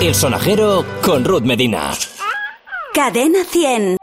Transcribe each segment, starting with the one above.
El sonajero con Ruth Medina. Cadena 100.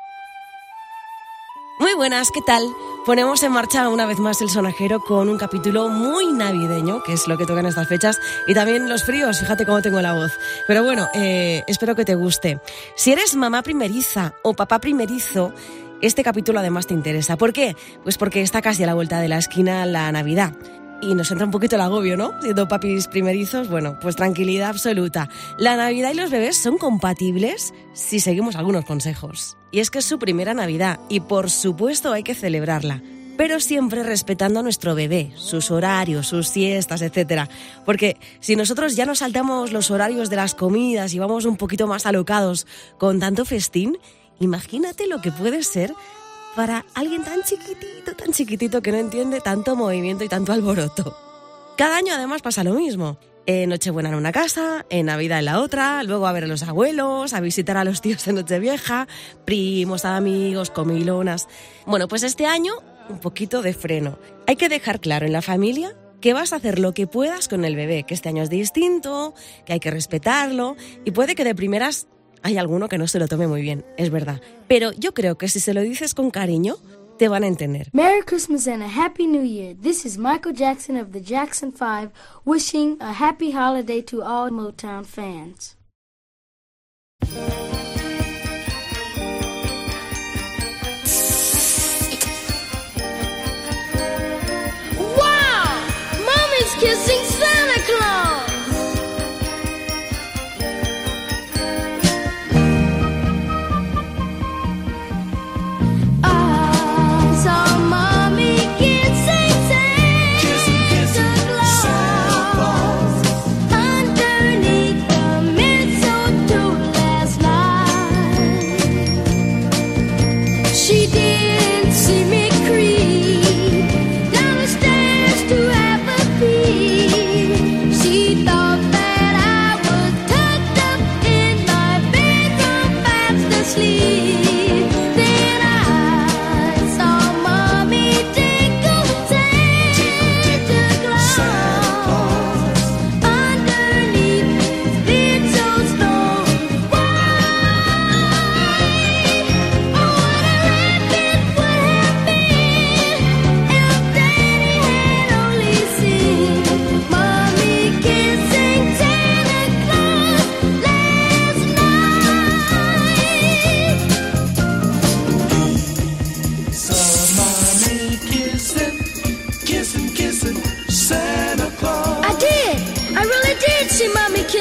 Muy buenas, ¿qué tal? Ponemos en marcha una vez más el sonajero con un capítulo muy navideño, que es lo que toca en estas fechas, y también los fríos, fíjate cómo tengo la voz. Pero bueno, eh, espero que te guste. Si eres mamá primeriza o papá primerizo, este capítulo además te interesa. ¿Por qué? Pues porque está casi a la vuelta de la esquina la Navidad y nos entra un poquito el agobio, ¿no? Siendo papis primerizos, bueno, pues tranquilidad absoluta. La Navidad y los bebés son compatibles si seguimos algunos consejos. Y es que es su primera Navidad y por supuesto hay que celebrarla. Pero siempre respetando a nuestro bebé, sus horarios, sus siestas, etc. Porque si nosotros ya nos saltamos los horarios de las comidas y vamos un poquito más alocados con tanto festín, imagínate lo que puede ser para alguien tan chiquitito, tan chiquitito que no entiende tanto movimiento y tanto alboroto. Cada año además pasa lo mismo. En Nochebuena en una casa, en Navidad en la otra, luego a ver a los abuelos, a visitar a los tíos en Nochevieja, primos, amigos, comilonas. Bueno, pues este año un poquito de freno. Hay que dejar claro en la familia que vas a hacer lo que puedas con el bebé, que este año es distinto, que hay que respetarlo y puede que de primeras hay alguno que no se lo tome muy bien, es verdad. Pero yo creo que si se lo dices con cariño, te van a entender. Merry Christmas and a Happy New Year. This is Michael Jackson of the Jackson 5 wishing a happy holiday to all Motown fans.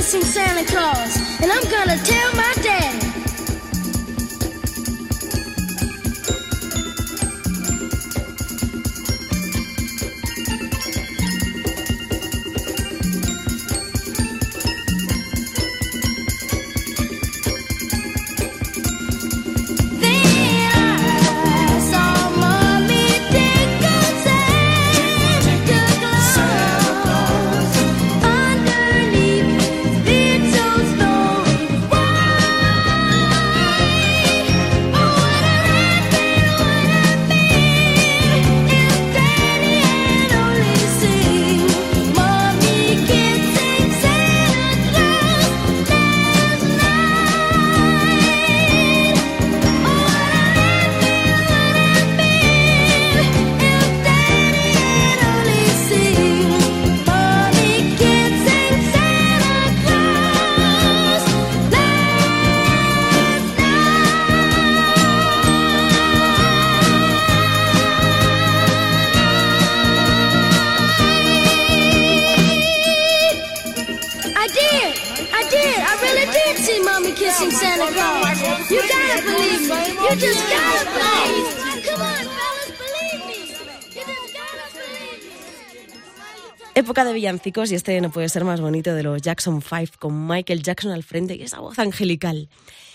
Mommy kissing Santa Claus. And I'm gonna tell my Época de villancicos y este no puede ser más bonito de los Jackson 5 con Michael Jackson al frente y esa voz angelical.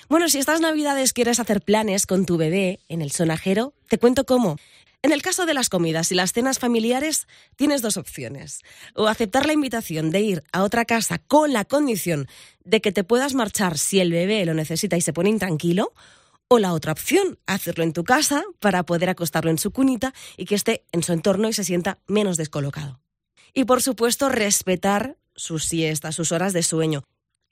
Bueno, si estas navidades quieres hacer planes con tu bebé en el sonajero, te cuento cómo. En el caso de las comidas y las cenas familiares, tienes dos opciones. O aceptar la invitación de ir a otra casa con la condición de que te puedas marchar si el bebé lo necesita y se pone intranquilo, o la otra opción, hacerlo en tu casa para poder acostarlo en su cunita y que esté en su entorno y se sienta menos descolocado. Y por supuesto, respetar sus siestas, sus horas de sueño.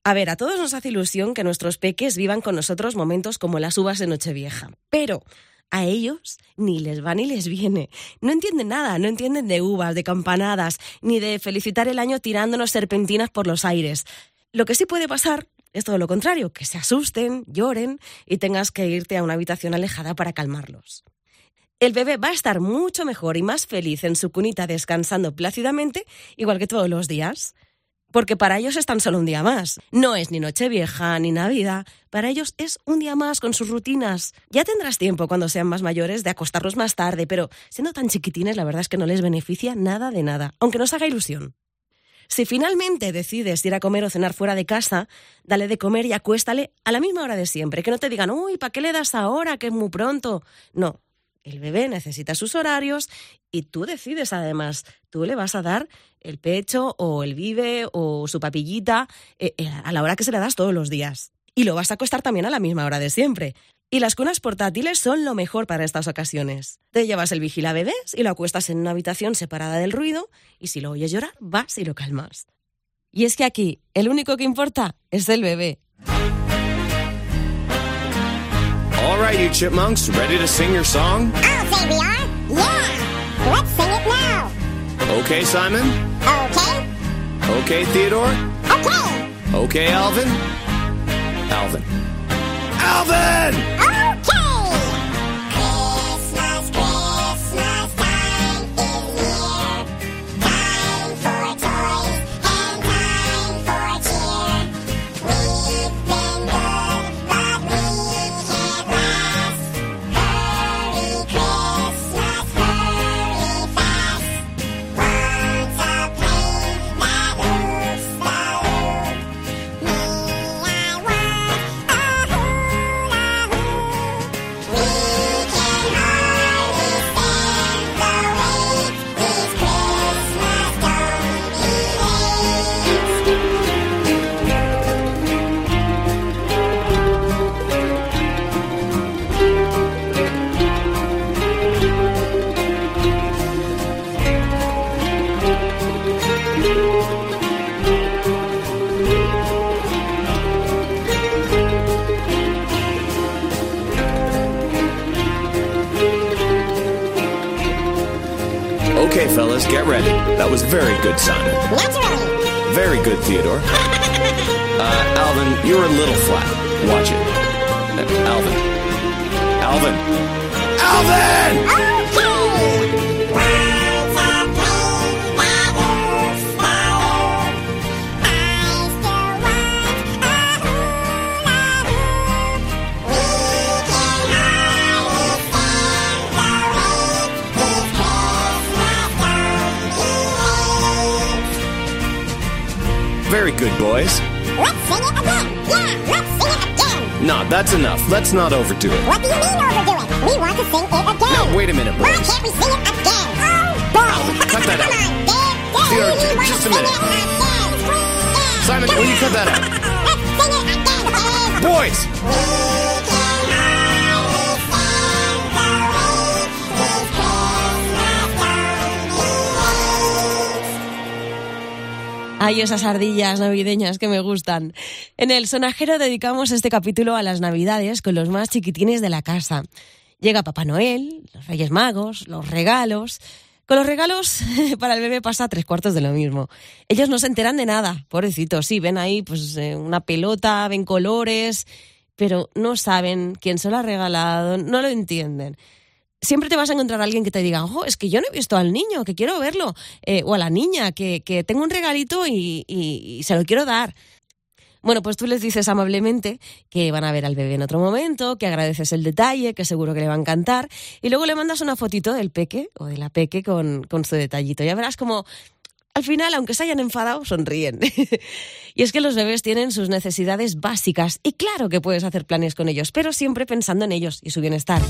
A ver, a todos nos hace ilusión que nuestros peques vivan con nosotros momentos como las uvas de Nochevieja, pero a ellos ni les va ni les viene. No entienden nada, no entienden de uvas, de campanadas, ni de felicitar el año tirándonos serpentinas por los aires. Lo que sí puede pasar es todo lo contrario, que se asusten, lloren y tengas que irte a una habitación alejada para calmarlos. El bebé va a estar mucho mejor y más feliz en su cunita descansando plácidamente, igual que todos los días. Porque para ellos es tan solo un día más. No es ni Nochevieja ni Navidad. Para ellos es un día más con sus rutinas. Ya tendrás tiempo cuando sean más mayores de acostarlos más tarde, pero siendo tan chiquitines la verdad es que no les beneficia nada de nada, aunque nos haga ilusión. Si finalmente decides ir a comer o cenar fuera de casa, dale de comer y acuéstale a la misma hora de siempre. Que no te digan, uy, ¿para qué le das ahora? Que es muy pronto. No, el bebé necesita sus horarios y tú decides además, tú le vas a dar el pecho o el vive o su papillita eh, eh, a la hora que se le das todos los días. Y lo vas a acostar también a la misma hora de siempre. Y las cunas portátiles son lo mejor para estas ocasiones. Te llevas el vigila bebés y lo acuestas en una habitación separada del ruido y si lo oyes llorar, vas y lo calmas. Y es que aquí el único que importa es el bebé. All right, you chipmunks, ready to sing your song? I'll say we are. Yeah. Let's sing it now. Okay, Simon? Okay. Okay, Theodore? Okay. Okay, Alvin? Alvin. Alvin! Very good, Simon. Naturally. Very good, Theodore. Uh, Alvin, you're a little flat. Watch it. Uh, Alvin. Alvin. Alvin! Okay. Good, boys. Let's sing it again. Yeah, let's sing it again. No, that's enough. Let's not overdo it. What do you mean overdo it? We want to sing it again. Now, wait a minute, boys. Why can't we sing it again? Oh, boy. cut that Come out. on, Dave. Dave, want just to a minute. It again. Simon, will you cut that out? Let's sing it again, Dave. Boys! Hay esas ardillas navideñas que me gustan. En el sonajero dedicamos este capítulo a las navidades con los más chiquitines de la casa. Llega Papá Noel, los Reyes Magos, los regalos. Con los regalos, para el bebé pasa tres cuartos de lo mismo. Ellos no se enteran de nada, pobrecitos. Sí, ven ahí pues eh, una pelota, ven colores, pero no saben quién se lo ha regalado, no lo entienden siempre te vas a encontrar a alguien que te diga, ojo, es que yo no he visto al niño, que quiero verlo, eh, o a la niña, que, que tengo un regalito y, y- y se lo quiero dar. Bueno, pues tú les dices amablemente que van a ver al bebé en otro momento, que agradeces el detalle, que seguro que le va a encantar, y luego le mandas una fotito del peque o de la peque con, con su detallito. Ya verás como al final, aunque se hayan enfadado, sonríen. y es que los bebés tienen sus necesidades básicas y claro que puedes hacer planes con ellos, pero siempre pensando en ellos y su bienestar.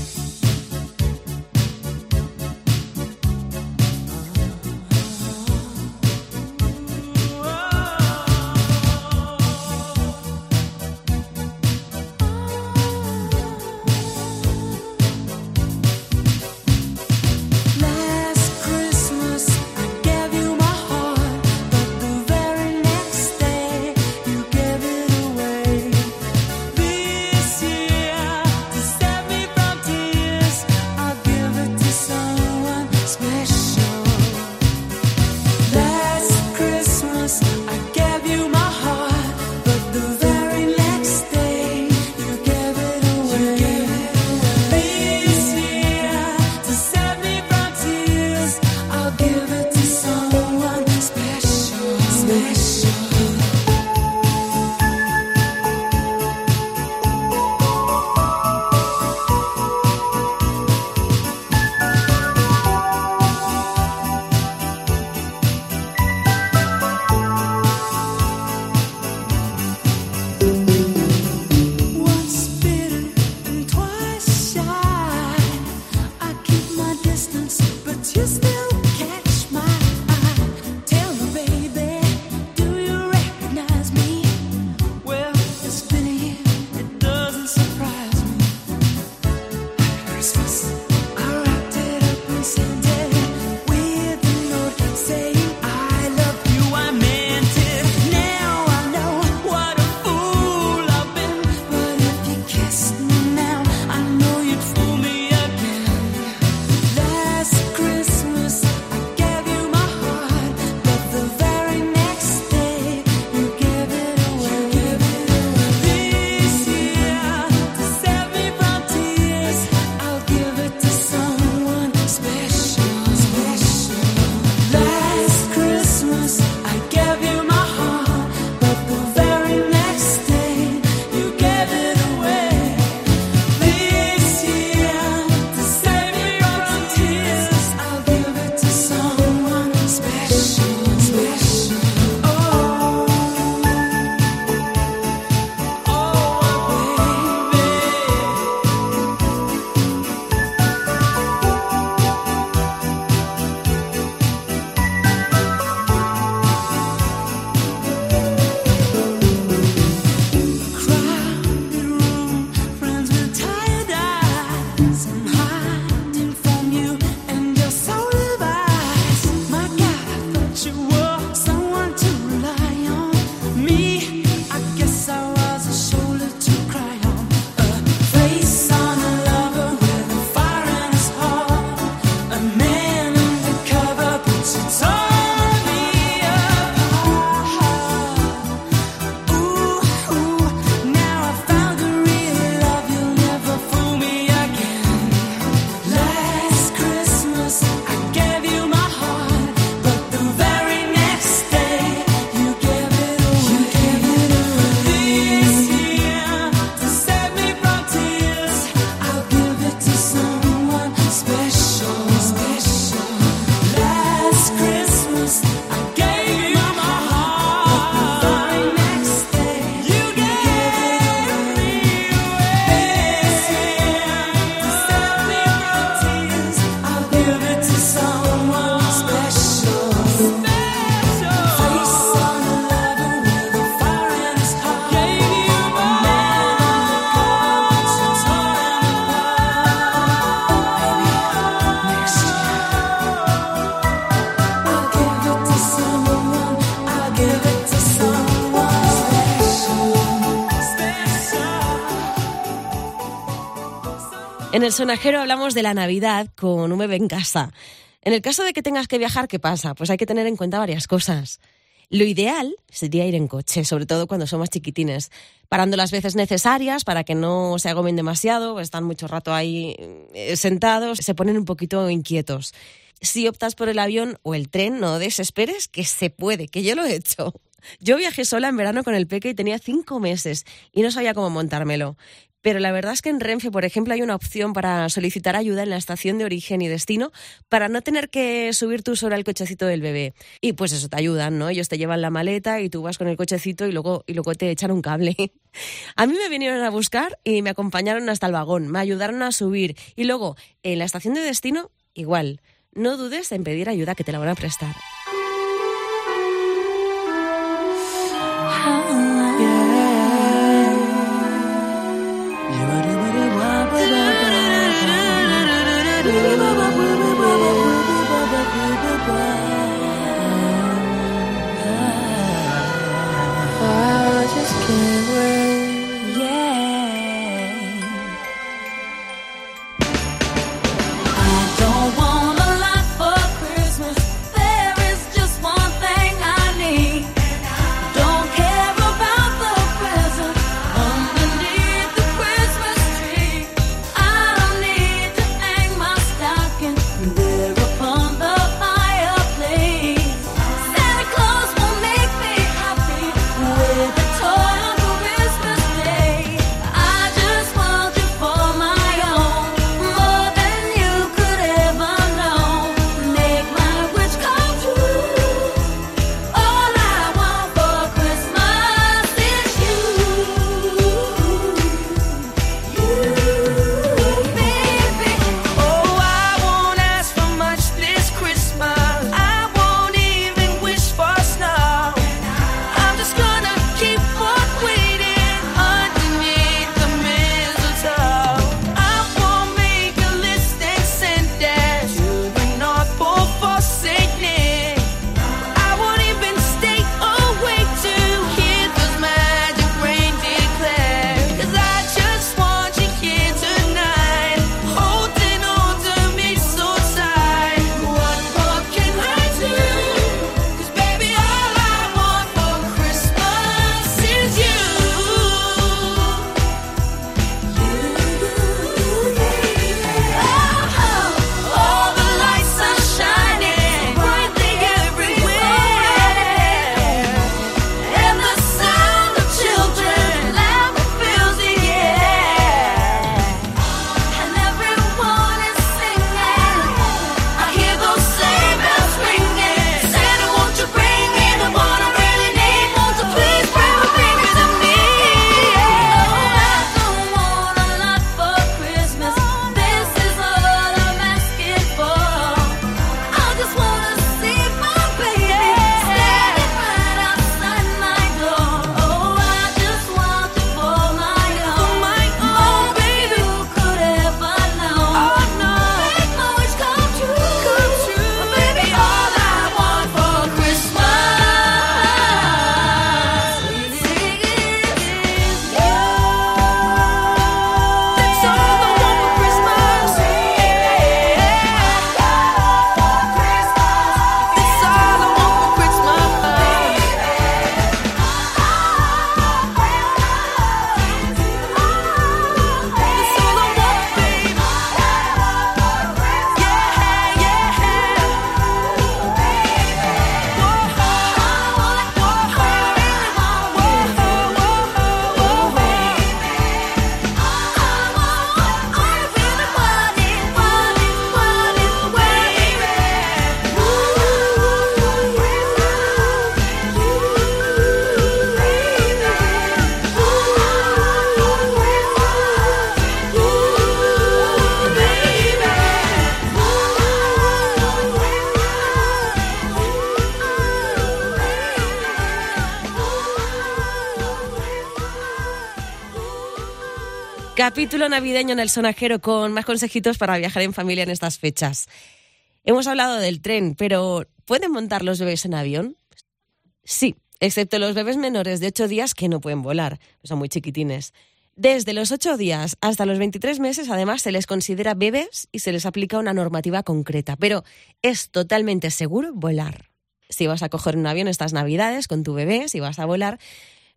El sonajero hablamos de la Navidad con un bebé en casa. En el caso de que tengas que viajar, ¿qué pasa? Pues hay que tener en cuenta varias cosas. Lo ideal sería ir en coche, sobre todo cuando son más chiquitines, parando las veces necesarias para que no se agobien demasiado, están mucho rato ahí eh, sentados, se ponen un poquito inquietos. Si optas por el avión o el tren, no desesperes, que se puede, que yo lo he hecho. Yo viajé sola en verano con el peque y tenía cinco meses y no sabía cómo montármelo. Pero la verdad es que en Renfe, por ejemplo, hay una opción para solicitar ayuda en la estación de origen y destino para no tener que subir tú sobre el cochecito del bebé. Y pues eso te ayudan, ¿no? Ellos te llevan la maleta y tú vas con el cochecito y luego, y luego te echan un cable. A mí me vinieron a buscar y me acompañaron hasta el vagón, me ayudaron a subir. Y luego, en la estación de destino, igual. No dudes en pedir ayuda que te la van a prestar. Capítulo navideño en el sonajero con más consejitos para viajar en familia en estas fechas. Hemos hablado del tren, pero ¿pueden montar los bebés en avión? Sí, excepto los bebés menores de 8 días que no pueden volar, son muy chiquitines. Desde los 8 días hasta los 23 meses, además, se les considera bebés y se les aplica una normativa concreta, pero es totalmente seguro volar. Si vas a coger un avión estas navidades con tu bebé, si vas a volar,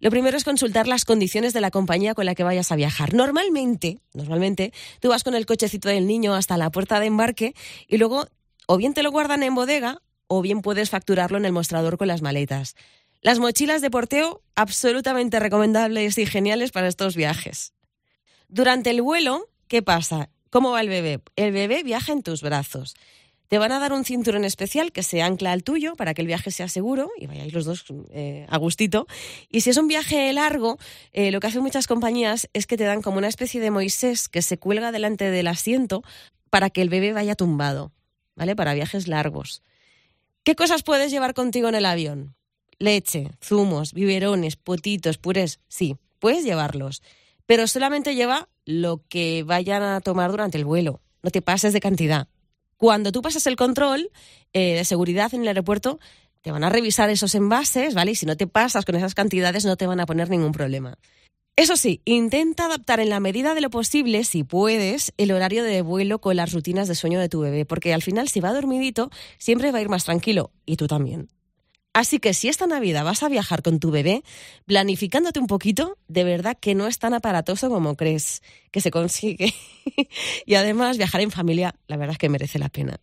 lo primero es consultar las condiciones de la compañía con la que vayas a viajar. Normalmente, normalmente, tú vas con el cochecito del niño hasta la puerta de embarque y luego o bien te lo guardan en bodega o bien puedes facturarlo en el mostrador con las maletas. Las mochilas de porteo, absolutamente recomendables y geniales para estos viajes. Durante el vuelo, ¿qué pasa? ¿Cómo va el bebé? El bebé viaja en tus brazos. Te van a dar un cinturón especial que se ancla al tuyo para que el viaje sea seguro y vayáis los dos eh, a gustito. Y si es un viaje largo, eh, lo que hacen muchas compañías es que te dan como una especie de Moisés que se cuelga delante del asiento para que el bebé vaya tumbado, ¿vale? Para viajes largos. ¿Qué cosas puedes llevar contigo en el avión? Leche, zumos, biberones, potitos, purés. Sí, puedes llevarlos. Pero solamente lleva lo que vayan a tomar durante el vuelo. No te pases de cantidad. Cuando tú pasas el control eh, de seguridad en el aeropuerto, te van a revisar esos envases, ¿vale? Y si no te pasas con esas cantidades, no te van a poner ningún problema. Eso sí, intenta adaptar en la medida de lo posible, si puedes, el horario de vuelo con las rutinas de sueño de tu bebé, porque al final, si va dormidito, siempre va a ir más tranquilo, y tú también. Así que si esta Navidad vas a viajar con tu bebé, planificándote un poquito, de verdad que no es tan aparatoso como crees que se consigue. y además, viajar en familia, la verdad es que merece la pena.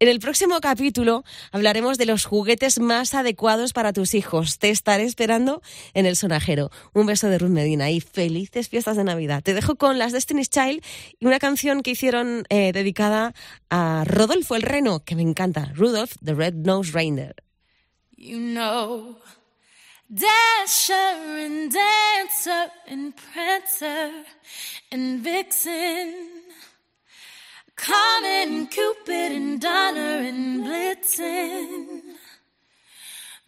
En el próximo capítulo hablaremos de los juguetes más adecuados para tus hijos. Te estaré esperando en el sonajero. Un beso de Ruth Medina y felices fiestas de Navidad. Te dejo con las Destiny's Child y una canción que hicieron eh, dedicada a Rodolfo el Reno, que me encanta. Rudolph the Red-Nosed Reindeer. You know, Dasher and Dancer and Prancer and Vixen, Comet, Cupid and Donner and Blitzen.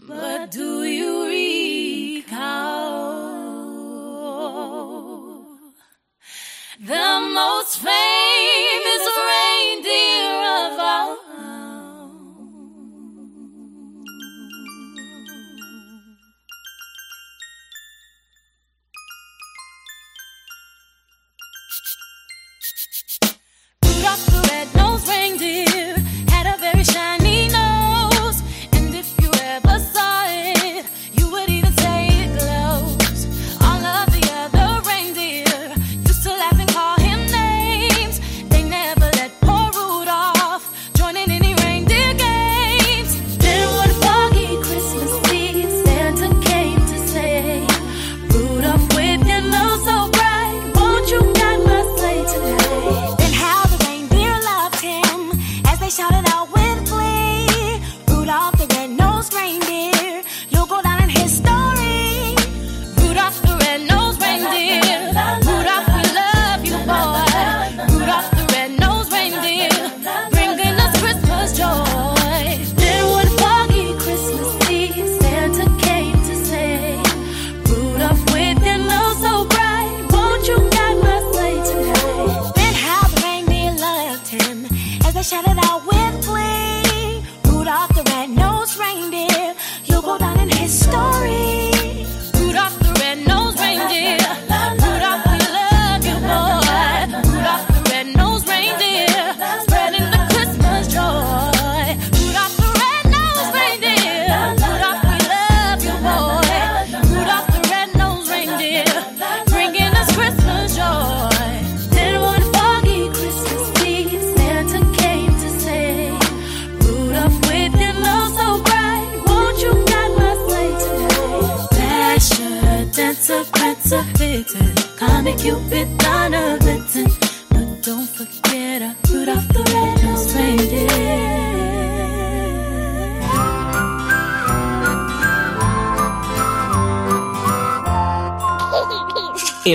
But do you recall the most famous reindeer